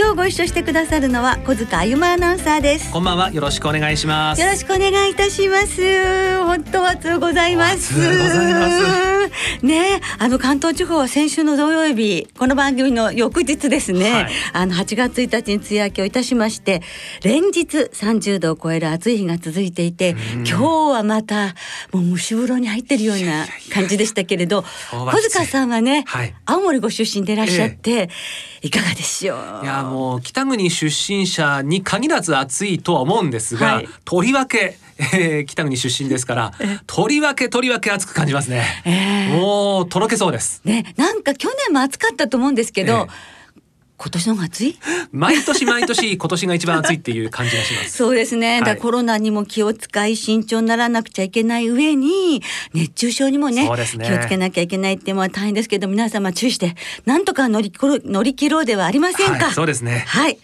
今日ご一緒してくださるのは小塚あゆまアナウンサーです。こんばんは。よろしくお願いします。よろしくお願いいたします。本当はつございます。ねあの関東地方は先週の土曜日この番組の翌日ですね、はい、あの8月1日に梅雨明けをいたしまして連日30度を超える暑い日が続いていて今日はまたもう蒸し風呂に入ってるような感じでしたけれど小塚さんはね、はい、青森ご出身でいらっしゃって、ええ、いかがでしょう？いやもう北国出身者に限らず暑いとは思うんですが、はい、とりわけえー、北国出身ですから、とりわけとりわけ暑く感じますね。えー、もうとろけそうです。ね、なんか去年も暑かったと思うんですけど。えー今年のが暑い？毎年毎年 今年が一番暑いっていう感じがします。そうですね、だコロナにも気を使い慎重にならなくちゃいけない上に熱中症にもね、ね、気をつけなきゃいけないっていうのは大変ですけど皆様注意してなんとか乗り乗り切ろうではありませんか、はい、そうですね。はい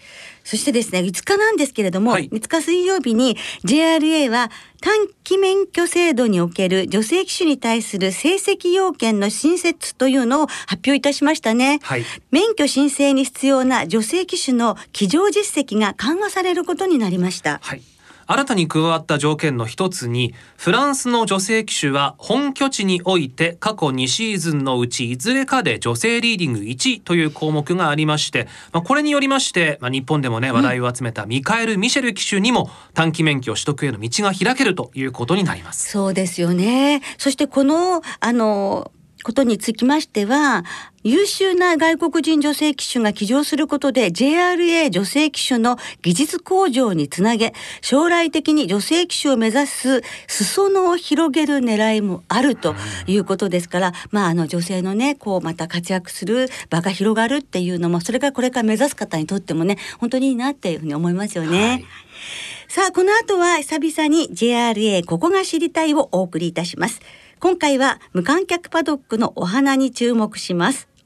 そしてですね、5日なんですけれども、はい、5日水曜日に JRA は短期免許制度における女性騎手に対する成績要件の新設というのを発表いたしましたね。はい、免許申請に必要な女性騎手の騎乗実績が緩和されることになりました。はい新たに加わった条件の一つにフランスの女性騎手は本拠地において過去2シーズンのうちいずれかで女性リーディング1位という項目がありまして、まあ、これによりまして、まあ、日本でもね話題を集めたミカエル・ミシェル騎手にも短期免許取得への道が開けるということになります。そうですよね。そしてこのあのことにつきましては、優秀な外国人女性騎手が騎乗することで JRA 女性騎手の技術向上につなげ、将来的に女性騎手を目指す裾野を広げる狙いもあるということですから、まあ、あの女性のね、こうまた活躍する場が広がるっていうのも、それがこれから目指す方にとってもね、本当にいいなっていうふうに思いますよね。はいさあ、この後は久々に JRA ここが知りたいをお送りいたします。今回は無観客パドックのお花に注目します。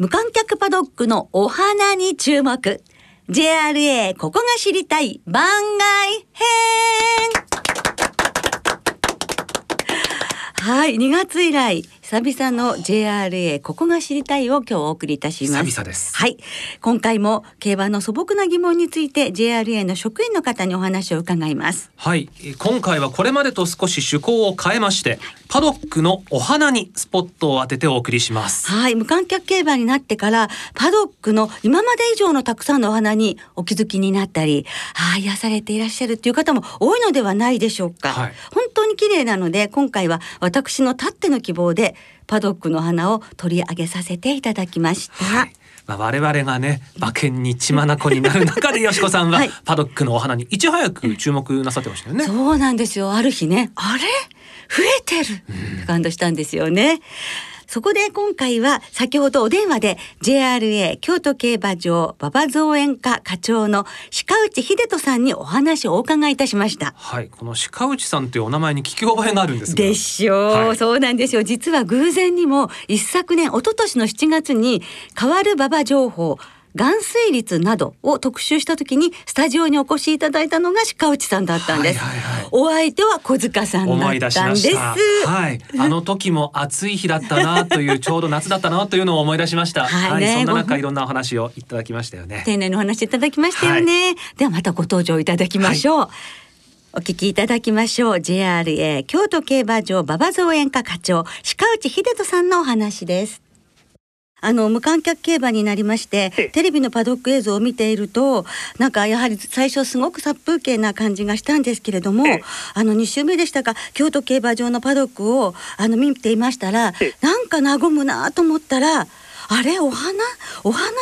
無観客パドックのお花に注目。JRA ここが知りたい番外編はい、2月以来、久々の JRA ここが知りたいを今日お送りいたします。久々です。はい。今回も競馬の素朴な疑問について JRA の職員の方にお話を伺います。はい。今回はこれまでと少し趣向を変えまして、パドックのお花にスポットを当ててお送りします。はい。無観客競馬になってからパドックの今まで以上のたくさんのお花にお気づきになったり、ああ癒されていらっしゃるという方も多いのではないでしょうか。はい、本当に綺麗なので今回は私のたっての希望でパドックの花を取り上げさせていただきました。はいまあ、我々がね馬券に血眼になる中でよしこさんはパドックのお花にいち早く注目なさってましたよね。そうなんですよある日ねあれ？増えてるって感動したんですよね。そこで今回は先ほどお電話で JRA 京都競馬場馬場造園課課長の鹿内秀人さんにお話をお伺いいたしました。はい、この鹿内さんというお名前に聞き覚えがあるんですでしょう、はい、そうなんですよ。実は偶然にも一昨年、一昨年の7月に変わる馬場情報含水率などを特集した時にスタジオにお越しいただいたのが鹿内さんだったんです、はいはいはい、お相手は小塚さんだったんです。はい。あの時も暑い日だったなというちょうど夏だったなというのを思い出しました。はい、ね、はい、そんな中いろんなお話をいただきましたよね。丁寧なお話いただきましたよね、はい、ではまたご登場いただきましょう、お聞きい。ただきましょう JRA 京都競馬場馬場造園課課長鹿内秀人さんのお話ですあの無観客競馬になりましてええ。テレビのパドック映像を見ているとなんかやはり最初すごく殺風景な感じがしたんですけれども、ええ。あの2週目でしたか京都競馬場のパドックをあの見ていましたら、ええ。なんか和むなと思ったらあれお花？お花が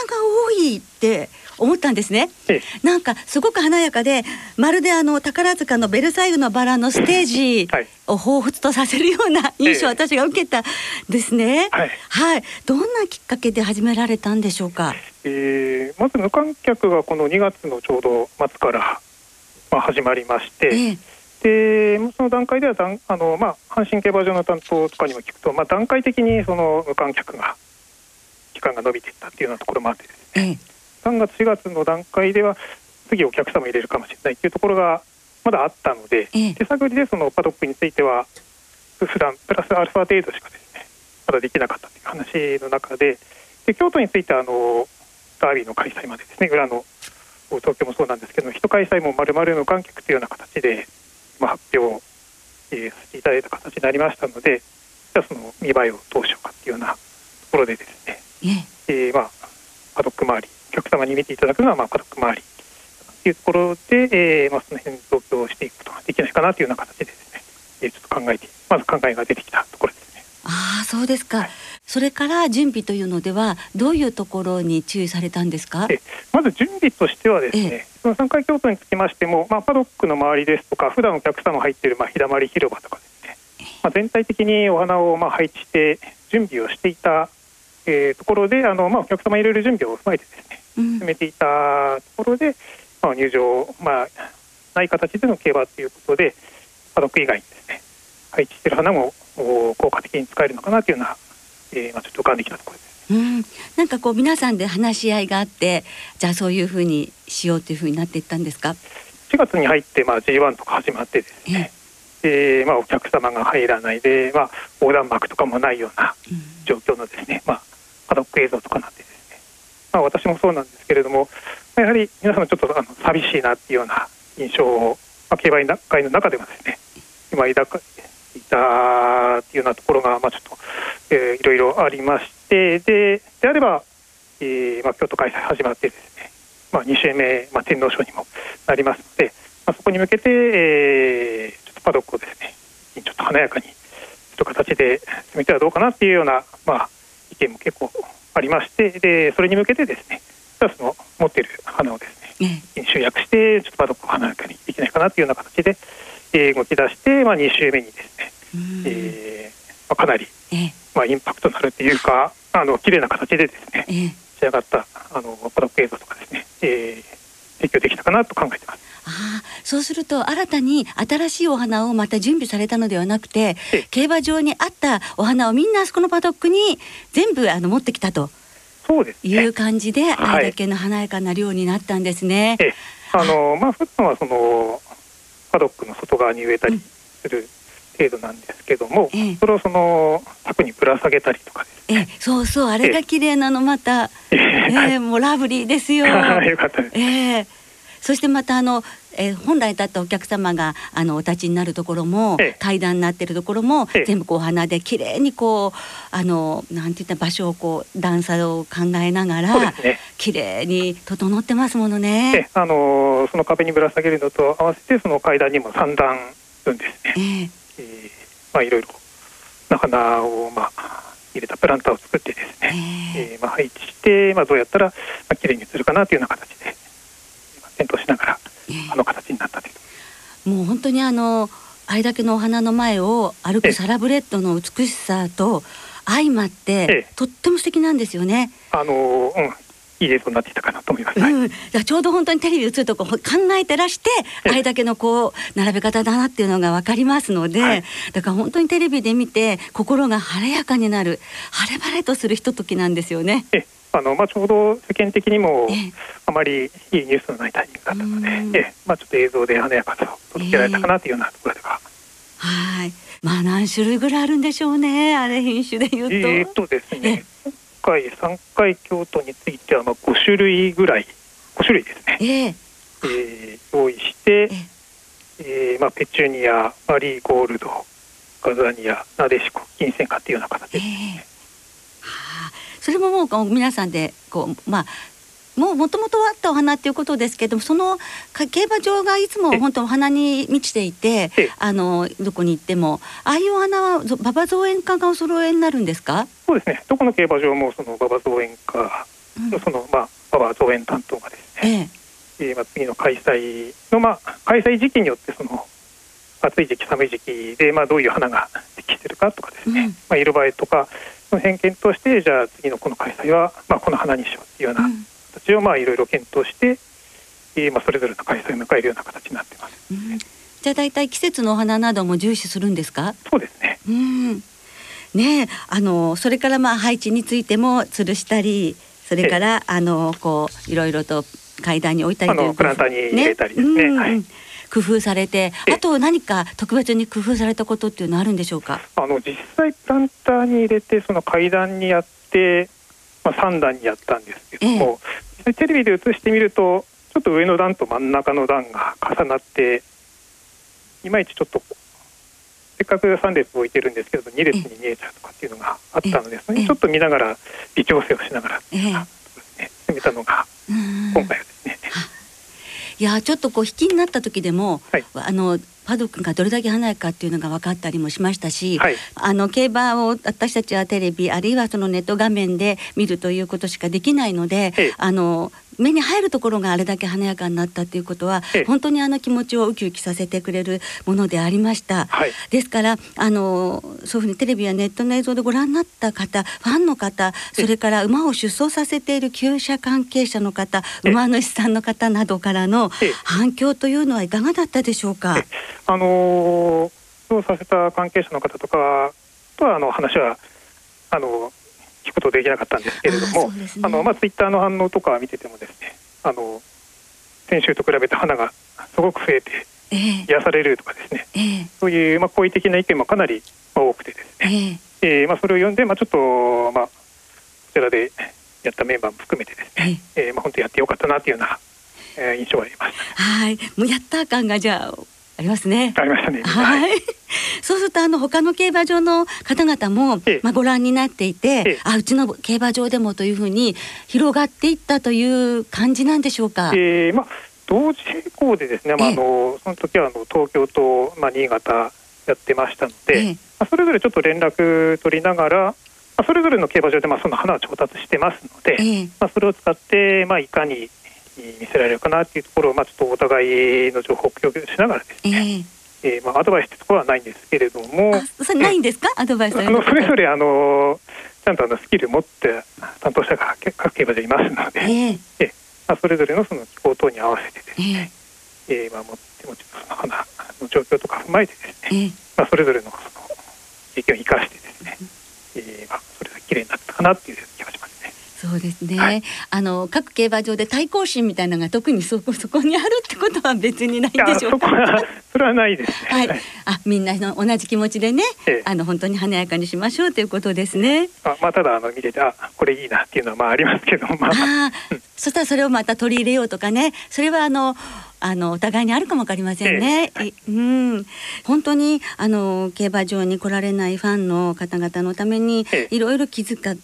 多いって思ったんですね。ええ。なんかすごく華やかでまるであの宝塚のベルサイユのバラのステージはい。を彷彿とさせるような印象をええ私が受けたんですね。はい。はい、どんなきっかけで始められたんでしょうか？えーまず無観客がこの2月のちょうど末から、まあ、始まりまして、ええ、でその段階ではだんあの、まあ、阪神競馬場の担当とかにも聞くと、まあ、段階的にその無観客が期間が伸びていったっていうようなところもあってですね。ええ、3月4月の段階では次お客様入れるかもしれないっていうところがまだあったので、ええ。手探りでそのパドックについては普段プラスアルファ程度しかですねまだできなかったという話の中でで京都についてはあのダービーの開催までですね裏の東京もそうなんですけど人開催もまるまる無観客というような形で、まあ、発表、えーさせていただいた形になりましたのでじゃあその見栄えをどうしようかっていうようなところでですねええ、えーまあ、パドック周り、お客様に見ていただくのは、まあ、パドック周りというところで、えーまあ、その辺増強していくことができないかなというような形でですね、えーちょっと考えて、まず考えが出てきたところですね。ああ、そうですか。それから準備というのではどういうところに注意されたんですか？えまず準備としてはですね、えその3回京都につきましても、まあ、パドックの周りですとか、普段お客様入っている、まあ、日だまり広場とかですね、まあ、全体的にお花をまあ配置して準備をしていた、えーところで、あのまあ、お客様入れる準備を踏まえてですね、うん進めていたところで、まあ、入場、まあ、ない形での競馬ということで、パドック以外にですね、配置している花もお効果的に使えるのかなというような、えーまあ、ちょっと浮かんできたところです。うん、なんかこう皆さんで話し合いがあってじゃあそういうふうにしようというふうになっていったんですか？4月に入って、まあ、G1 とか始まってですね、でまあ、お客様が入らないで、まあ、横断幕とかもないようなうん状況のですね、まあ、パドック映像とかなってですね、まあ、私もそうなんですけれども、やはり皆様ちょっとあの寂しいなっていうような印象を、まあ、競馬会の中でもですね、今抱かいたっていうようなところが、まあ、ちょっと、えーいろいろありまして、でであれば、えーまあ、京都開催始まってですね、まあ、2週目、まあ、天皇賞にもなりますので、まあ、そこに向けて、えーちょっとパドックをですね、ちょっと華やかに、ちょっと形で進めてはどうかなっていうような、まあ、意見も結構ありまして、でそれに向けてですね、じゃあその持っている花をですね、え集約して、ちょっとパドックを華やかにできないかなというような形で、えー動き出して、まあ、2週目にですね、うん。えーまあ、かなり、ええ。まあ、インパクトのあるというか、あの綺麗な形でですね、ええ。仕上がったあのパドック映像とかですね、えー提供できたかなと考えてます。ああそうすると新たに新しいお花をまた準備されたのではなくてええ競馬場にあったお花をみんなあそこのパドックに全部あの持ってきたとそうですね。いう感じで、はいあれだけの華やかな量になったんですね。ええあのまあ普段はそのパドックの外側に植えたりする程度なんですけども、ええそれをその柵にぶら下げたりとかですええそうそうあれが綺麗なのまた、えね。えもうラブリーですよ。は いよかったです。ええそしてまたあの、えー本来だったお客様があのお立ちになるところも、ええ階段になってるところも、ええ全部こうお花で綺麗にこうあのなんて言ったら場所をこう段差を考えながらね。綺麗に整ってますものえねえ。あのその壁にぶら下げるのと合わせてその階段にも三段分ですね。えええーまあいろいろな花をまあ入れたプランターを作ってですね。えええーまあ、配置して、まあ、どうやったら、まあ、綺麗に映るかなというような形で、まあ検討しながらええ。あの形になったという。もう本当にあのあれだけのお花の前を歩ええ。くサラブレッドの美しさと相まって、ええ。とっても素敵なんですよね。あのうん、いい映像になっていたかなと思います。はい。うん、ちょうど本当にテレビ映るとこ考えてらしてええ。あれだけのこう並べ方だなっていうのが分かりますので、はい。だから本当にテレビで見て心が晴れやかになる晴れ晴れとするひとときなんですよね。えあのまあ、ちょうど世間的にもええ。あまりいいニュースのないタイミングだったのうん。で、え。まあ、ちょっと映像で華やかさを届けられたかなというようなところでは、はい。まあ何種類ぐらいあるんでしょうねあれ品種で言うと。えーっとですね今回3回京都についてはまあ5種類ぐらい5種類ですね、ええ。えー用意してえ、え。ーまあ、ペチュニアマリーゴールドガザニアなでしこ金銭花っていうような形えでえ。はあ、それももう皆さんでこうまあもうもともとあったお花っていうことですけどもそのか競馬場がいつも本当お花に満ちていてええ。あのどこに行ってもああいうお花はぞ馬場造園家がお揃えになるんですか、そうですね。どこの競馬場もその馬場造園家うん。のその、まあ、馬場造園担当がですね、ええ。えーまあ、次の開催の、まあ、開催時期によってその暑い時期寒い時期で、まあ、どういう花が適してるかとかですね、うん。まあ、色映えとかその辺検討してじゃあ次のこの開催は、まあ、この花にしようっていうよううなん。形をまあいろいろ検討して、えーまあ、それぞれの開催を迎えるような形になってます。うん。じゃあ大体季節のお花なども重視するんですか？そうですね。うん。ねえあのそれからまあ配置についても吊るしたりそれからあのこういろいろと階段に置いたりといプランターに入れたりですね。うん。はい工夫されてええ。あと何か特別に工夫されたことっていうのはあるんでしょうか？あの実際プランターに入れてその階段にやって、まあ、3段にやったんですけども、実際テレビで映してみるとちょっと上の段と真ん中の段が重なっていまいちちょっとせっかく3列置いてるんですけど2列に見えちゃうとかっていうのがあったのでそれちょっと見ながら微調整をしながらね。進めたのがうん。今回はですね。いやちょっとこう引きになった時でも、はい。あのパドックがどれだけ華やかっていうのが分かったりもしましたし、はい。あの競馬を私たちはテレビあるいはそのネット画面で見るということしかできないので、ええ。あの目に入るところがあれだけ華やかになったっていうことは、ええ。本当にあの気持ちをウキウキさせてくれるものでありました。はい。ですからあのそういうふうにテレビやネットの映像でご覧になった方ファンの方それから馬を出走させている厩舎関係者の方ええ。馬主さんの方などからのええ。反響というのはいかがだったでしょうか？え。あのーそうさせた関係者の方とかとはあの話はあの聞くことできなかったんですけれどあもね。あのまあツイッターの反応とか見ててもですねあの先週と比べて花がすごく増えてええ。癒されるとかですねええ。そういうまあ好意的な意見もかなりまあ多くてですね、ええ。えーまあそれを読んでまあちょっとまあこちらでやったメンバーも含めてですね、えーまあ本当やってよかったなというような、えー印象がありましはい。もうやった感がじゃあありますね。たありましたね。はい。そうするとあの他の競馬場の方々も、ええまあご覧になっていて、ええあうちの競馬場でもというふうに広がっていったという感じなんでしょうか？えーまあ、同時並行でですね、まあ、ええあのその時はあの東京と、まあ、新潟やってましたので、それぞれちょっと連絡取りながら、まあ、それぞれの競馬場でまあその花を調達してますので、ええまあ、それを使って、まあ、いかに見せられるかなっていうところを、まあ、ちょっとお互いの情報を共有しながらですえね、ええ。ーまあ、アドバイスってところはないんですけれども、あそれないんですか、アドバイスさあのそれぞれあのちゃんとあのスキル持って担当者が各競馬場いますので、ええ。ええ。まあ、それぞれのその気候等に合わせてですえね、えーまあ、もちのその花の状況とか踏まえてですね、まあ、それぞれのその経験を生かしてですね、えーまあ、それが綺麗になったかなっていう。そうですね、はい。あの各競馬場で対抗心みたいなのが特にそこ そこにあるってことは別にないんでしょうこはそれはないです。ね。はい、あみんなの同じ気持ちでね、ええ。あの本当に華やかにしましょうということですね。まあ、まあただあの見ててあこれいいなっていうのはまあありますけどまあ。ああ、そしたらそれをまた取り入れようとかね、それはあのあのお互いにあるかもわかりませんね。ええ。いうん、本当にあの競馬場に来られないファンの方々のためにええ。いろいろ気遣っ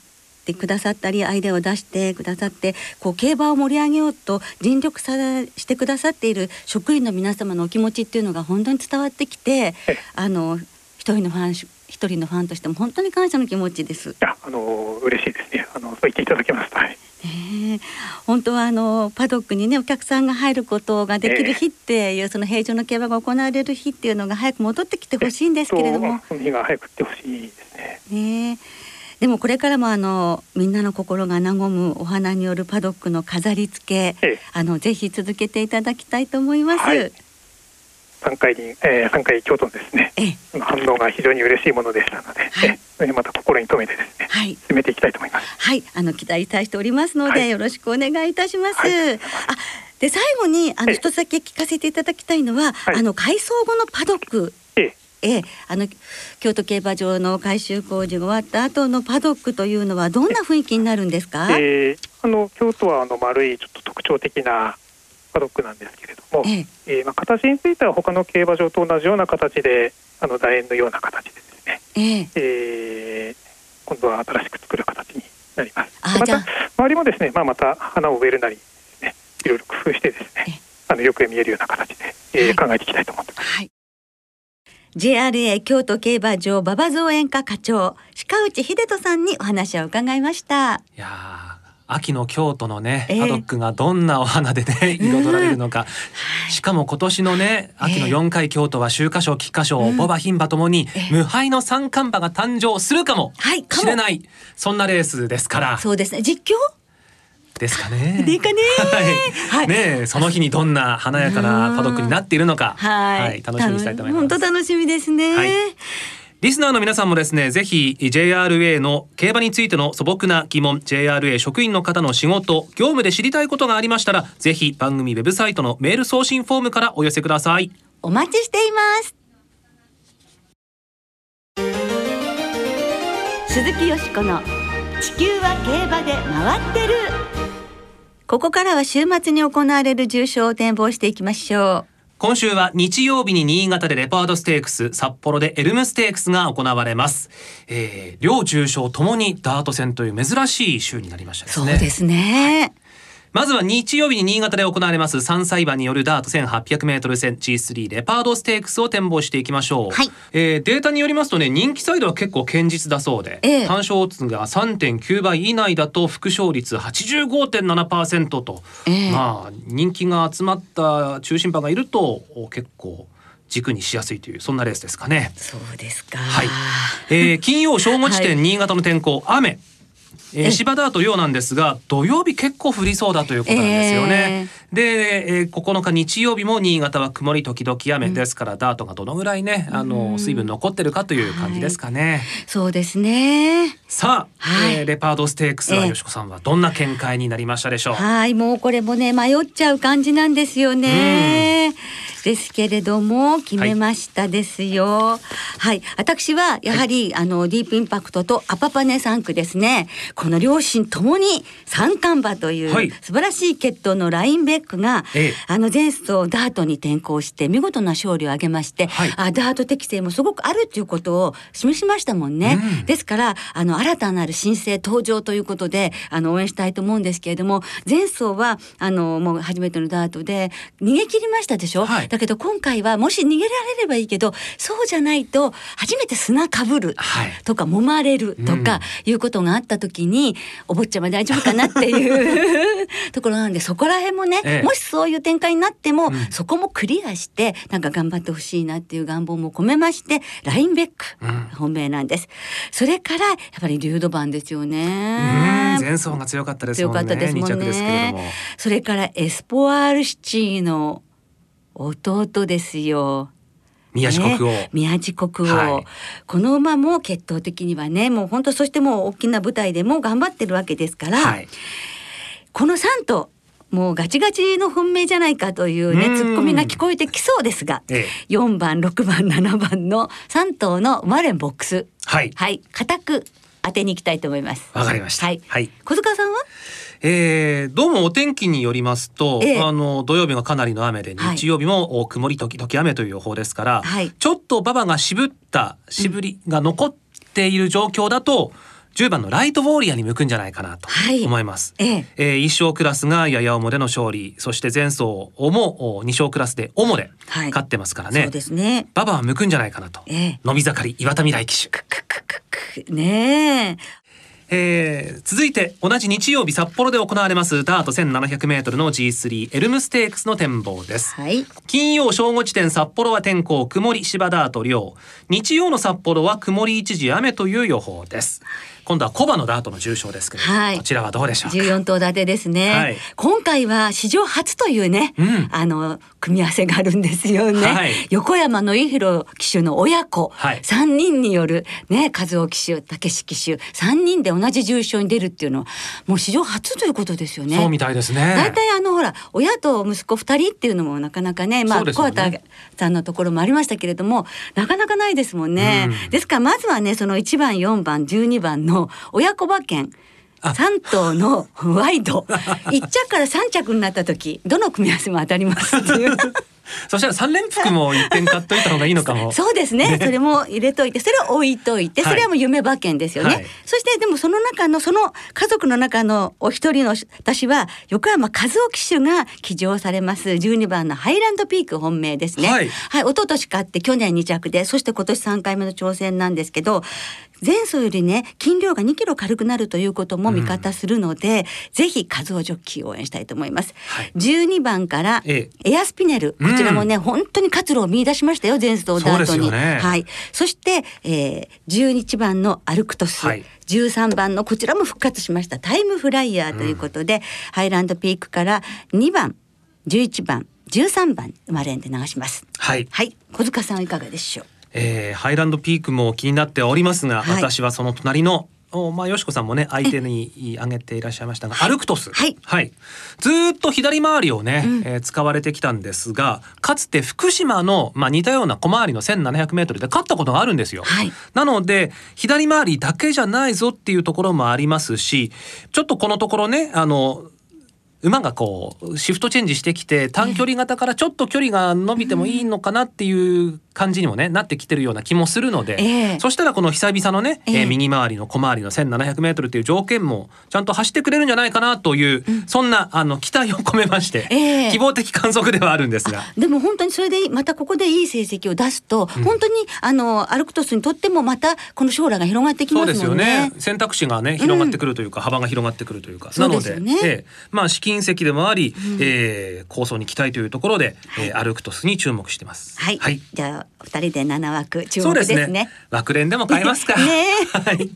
てくださったりアイデアを出してくださってこう競馬を盛り上げようと尽力さしてくださっている職員の皆様のお気持ちっていうのが本当に伝わってきてええ。あの一人のファン一人のファンとしても本当に感謝の気持ちです。いやあの嬉しいですね。あのそう言っていただけますと、はい、ねえ。本当はあのパドックにねお客さんが入ることができる日っていう、その平常の競馬が行われる日っていうのが早く戻ってきてほしいんですけれども、その日が早く来てほしいですね。ねえでもこれからもあのみんなの心が和むお花によるパドックの飾り付け、ええ。あのぜひ続けていただきたいと思います。はい。3回に、えー、3回京都のですねええ。反応が非常に嬉しいものでしたので、はい。えそれにまた心に留めてですねはい。進めていきたいと思います。はい、あの期待しておりますので、はい。よろしくお願いいたします。はい。あ、で最後にあのええ。一つだけ聞かせていただきたいのは、はい。あの改装後のパドックええええ、あの京都競馬場の改修工事が終わった後のパドックというのはどんな雰囲気になるんですか？えーあの京都はあの丸いちょっと特徴的なパドックなんですけれども、えええーまあ、形については他の競馬場と同じような形であの楕円のような形でですね、ええ、えー今度は新しく作る形になります。あまた周りもですね、まあまた花を植えるなりいろいろ工夫してですえね、あのよく見えるような形で、えーはい考えていきたいと思ってます。はい JRA 京都競馬場馬場造園課課長鹿内秀人さんにお話を伺いました。いやー秋の京都のね、ええ。パドックがどんなお花でね彩られるのか、しかも今年のね秋のええ。4回京都は秋華賞菊花賞、うん。ボバ牝馬ともにええ。無敗の三冠馬が誕生するかもはいかも。しれないそんなレースですから。そうですね。実況ですかね。でかね。は、はい。いねえその日にどんな華やかなパドックになっているのか、はい、楽しみにしたいと思います。本当楽しみですね、はい。リスナーの皆さんもですねぜひ JRA の競馬についての素朴な疑問 JRA 職員の方の仕事業務で知りたいことがありましたらぜひ番組ウェブサイトのメール送信フォームからお寄せください。お待ちしています。鈴木よしこの地球は競馬で回ってるここからは週末に行われる重賞を展望していきましょ今週は日曜日に新潟でレパードステークス札幌でエルムステークスが行われます、えー、両重賞ともにダート戦という珍しい週になりましたね。そうですね、まずは日曜日に新潟で行われます3歳馬によるダート 1800m 戦 G3 レパードステークスを展望していきましょう、はい。えーデータによりますとね人気サイドは結構堅実だそうで、ええ。単勝オッズが3.9倍以内だと副勝率85.7%と、ええ。まあ人気が集まった中心馬がいるとお結構軸にしやすいというそんなレースですかね。そうですか。はい、えー金曜正午時点、新潟の天候雨。えー、え芝ダート量なんですが土曜日結構降りそうだということなんですよね。で、えー、9日日曜日も新潟は曇り時々雨。ですから、ダートがどのぐらいねあの水分残ってるかという感じですかね。そうですね。さあ、はい。えーレパードステークスはええよしこさんはどんな見解になりましたでしょう？はい、もうこれもね迷っちゃう感じなんですよね。ですけれども決めましたですよ。はい、私はやはり、あのディープインパクトとアパパネ3区ですね。この両親ともに三冠馬という、はい。素晴らしい血統のラインベックが、ええ。あの前走ダートに転向して見事な勝利を挙げまして、はい。あダート適性もすごくあるということを示しましたもんね。うん。ですからあの新たなる新星登場ということであの応援したいと思うんですけれども前走はあのもう初めてのダートで逃げ切りましたでしょ、はいだけど今回はもし逃げられればいいけどそうじゃないと初めて砂かぶるはいとか揉まれるとかいうことがあった時に、お坊ちゃま大丈夫かなっていう ところなんでそこら辺もね、ええ。もしそういう展開になっても、ん。そこもクリアしてなんか頑張ってほしいなっていう願望も込めましてラインベック、うん。本命なんです。それからやっぱりリュードバンですようん。ね前走が強かったですもんね。強かったですもん。ね。それからエスポワールシチーの弟ですよ宮地国王。ね宮地国王、はいこの馬も血統的にはねもう本当そしてもう大きな舞台でも頑張ってるわけですから、はい。この3頭もうガチガチの本命じゃないかというねうんツッコミが聞こえてきそうですがええ4番6番7番の3頭のマレンボックスはい。はい固く当てに行きたいと思います。わかりました。はいはい。小塚さんは？えー、どうもお天気によりますと、ええ。あの土曜日がかなりの雨ではい。日曜日もお曇り時々雨という予報ですから、はい。ちょっと馬場が渋った渋りが残っている状況だと、10番のライトウォーリアーに向くんじゃないかなとはい。思います。ええ。えー一勝クラスがやや重での勝利そして前走もお二勝クラスで重ではい。勝ってますからそうね、ですね。馬場は向くんじゃないかなと、ええ。伸び盛り岩田未来騎手。ねええー続いて同じ日曜日札幌で行われますダート 1700m の G3 エルムステークスの展望です。はい。金曜正午時点札幌は天候曇り芝ダート量日曜の札幌は曇り一時雨という予報です今度はコバのダートの重賞ですけれども、はい。こちらはどうでしょうか？14頭立てですね、はい。今回は史上初というね、うん。あの組み合わせがあるんですよね、はい。横山の井弘騎手の親子、はい。3人によるね和夫騎手武史騎手3人で同じ重賞に出るっていうのはもう史上初ということですよね。そうみたいですね。大体あのほら親と息子2人っていうのもなかなかねまあね。小畑さんのところもありましたけれどもなかなかないですもんね、うん。ですからまずはねその1番4番12番の親子馬券。あ。3頭のワイド。1着から3着になった時どの組み合わせも当たります。っていうそしたら三連服も一点買っといた方がいいのかも。そうですね。それも入れといて、それを置いといて、はい。それはもう夢馬券ですよね。はい。そしてでもその中のその家族の中のお一人の私は横山和夫騎手が騎乗されます。12番のハイランドピーク本命ですね。はい。はい、一昨年勝って去年2着で、そして今年3回目の挑戦なんですけど、前走よりね筋量が2キロ軽くなるということも味方するので、ぜひ和夫ジョッキーを応援したいと思います。はい12番からえエアスピネル、こちらもね、本当に活路を見出しましたよ前走ダートに。よねはい。そして、えー、11番のアルクトス、はい13番のこちらも復活しましたタイムフライヤーということで、ハイランドピークから2番11番13番生まれんで流します。はい。はい、小塚さんはいかがでしょう？えーハイランドピークも気になっておりますが、はい。私はその隣のおまあよしこさんもね相手に挙げていらっしゃいましたがアルクトス。はい。ずーっと左回りをね、えー使われてきたんですがかつて福島の、まあ、似たような小回りの 1700m で勝ったことがあるんですよ、はい。なので左回りだけじゃないぞっていうところもありますしちょっとこのところねあの馬がこうシフトチェンジしてきて短距離型からちょっと距離が伸びてもいいのかなっていう感じにもねなってきてるような気もするので、ええ。そしたらこの久々のね、えーええ右回りの小回りの 1,700m っていう条件もちゃんと走ってくれるんじゃないかなという、そんなあの期待を込めまして、ええ。希望的観測ではあるんですが。でも本当にそれでまたここでいい成績を出すと、本当にあのアルクトスにとってもまたこの将来が広がってきそうですますもんよね。ね。選択肢がね広がってくるというか、幅が広がってくるというか。そうなのでねええ。まあ試金石でもあり、えー構想に期待というところで、えーアルクトスに注目してます。はい、はい、じゃあ二人で7枠注目ですね。ですね。枠連でも買えますか。ねはい。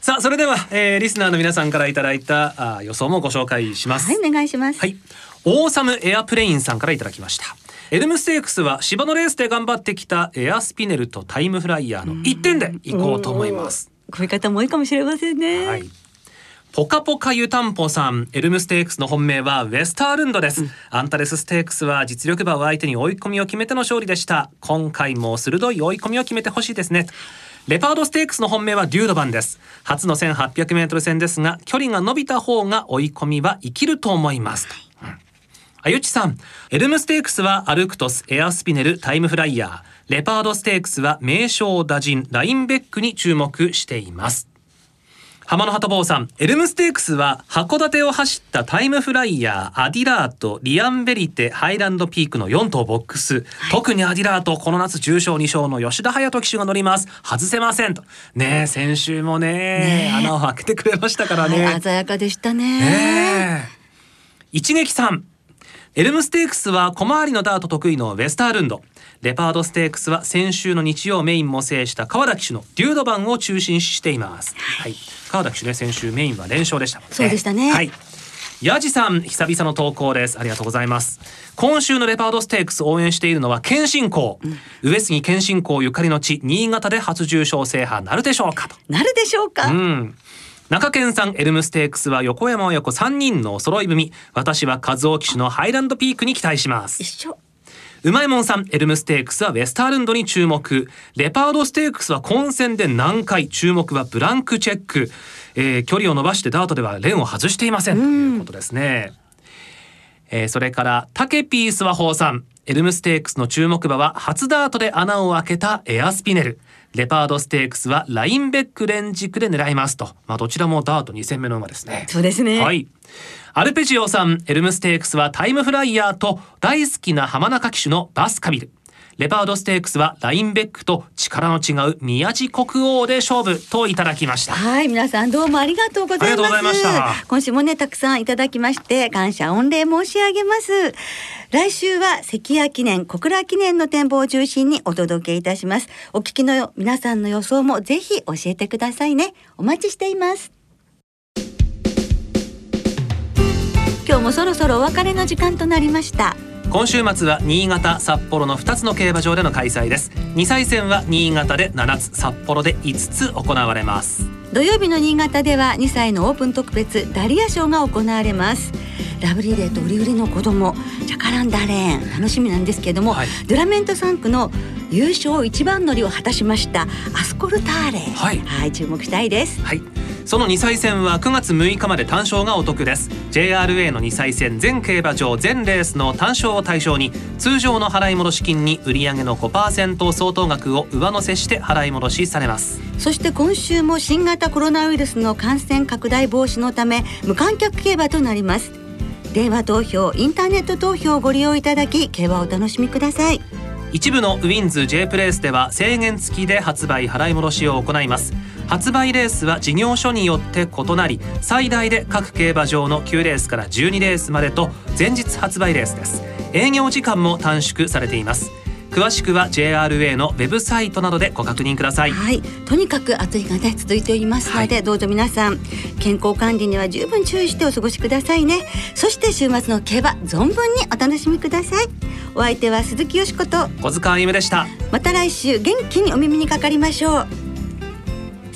さあそれでは、えーリスナーの皆さんからいただいたあー予想もご紹介します。はいお願いします。はい。オーサムエアプレインさんからいただきました。エルムステークスは芝のレースで頑張ってきたエアスピネルとタイムフライヤーの1点でいこうと思います。こういう方も多いかもしれませんね。はい。ポカポカ湯たんぽさん、エルムステークスの本命はウェスタールンドです。アンタレスステークスは実力馬を相手に追い込みを決めての勝利でした。今回も鋭い追い込みを決めてほしいですね。レパードステークスの本命はデュードヴァンです。初の 1800m 戦ですが、距離が伸びた方が追い込みは生きると思います。うんあゆちさん、エルムステークスはアルクトス、エアスピネル、タイムフライヤー。レパードステークスはメイショウダジン、ラインベックに注目しています。浜野鳩坊さん、エルムステークスは函館を走ったタイムフライヤー、アディラート、リアンベリテ、ハイランドピークの4頭ボックス。特にアディラート、この夏重賞2勝の吉田隼人騎手が乗ります。外せませんと。ねえ、先週もね穴を開けてくれましたからね。はい、鮮やかでしたね。ねえ一撃さんエルムステークスは小回りのダート得意のウェスタールンド。レパードステークスは先週の日曜メインも制した川田騎手のデュードバンを中心視しています、はい、川田騎手ね先週メインは連勝でしたね。そうでしたね。はい。ヤジさん久々の投稿です。ありがとうございます。今週のレパードステークス応援しているのは謙信公、上杉謙信公ゆかりの地新潟で初重賞制覇なるでしょうかと。なるでしょうか。うん。中堅さんエルムステークスは横山親子3人のお揃い踏み。私は和夫騎手のハイランドピークに期待します一。緒。うまいもんさんエルムステークスはウェスタールンドに注目。レパードステークスは混戦で難解。注目はブランクチェック。えー距離を伸ばしてダートではレンを外していません。ということですね。えーそれからタケピースワホーさんエルムステークスの注目馬は初ダートで穴を開けたエアスピネルレパードステークスはラインベック連軸で狙いますと、まあ、どちらもダート2戦目の馬ですね。そうですね。はい。アルペジオさんエルムステークスはタイムフライヤーと大好きな浜中騎手のバスカビルレパードステークスはラインベックと力の違う宮地国王で勝負といただきましたはい、皆さんどうもありがとうございます。ありがとうございました今週もね、たくさんいただきまして、感謝御礼申し上げます。来週は関谷記念、小倉記念の展望を中心にお届けいたします。お聞きの皆さんの予想もぜひ教えてくださいね。お待ちしています。今日もそろそろお別れの時間となりました。今週末は新潟札幌の2つの競馬場での開催です。2歳戦は新潟で7つ札幌で5つ行われます。土曜日の新潟では2歳のオープン特別ダリア賞が行われます。ラブリーデーと売り売りの子供ジャカランダレーン楽しみなんですけれども、はい。ドゥラメント3区の優勝一番乗りを果たしましたアスコルターレはい注目したいです。はいその2歳戦は9月6日まで単勝がお得です。JRA の2歳戦全競馬場全レースの単勝を対象に通常の払い戻し金に売上の5%相当額を上乗せして払い戻しされます。そして今週も新型コロナウイルスの感染拡大防止のため無観客競馬となります。電話投票インターネット投票をご利用いただき競馬をお楽しみください。一部のウィンズ J プレイスでは制限付きで発売払い戻しを行います発売レースは事業所によって異なり最大で各競馬場の9レースから12レースまでと前日発売レースです。営業時間も短縮されています。詳しくは JRA のウェブサイトなどでご確認ください。はい。とにかく暑いがね続いておりますので、はい、どうぞ皆さん健康管理には十分注意してお過ごしくださいね。そして週末の競馬存分にお楽しみください。お相手は鈴木よしこと小塚あゆむでした。また来週元気にお耳にかかりましょう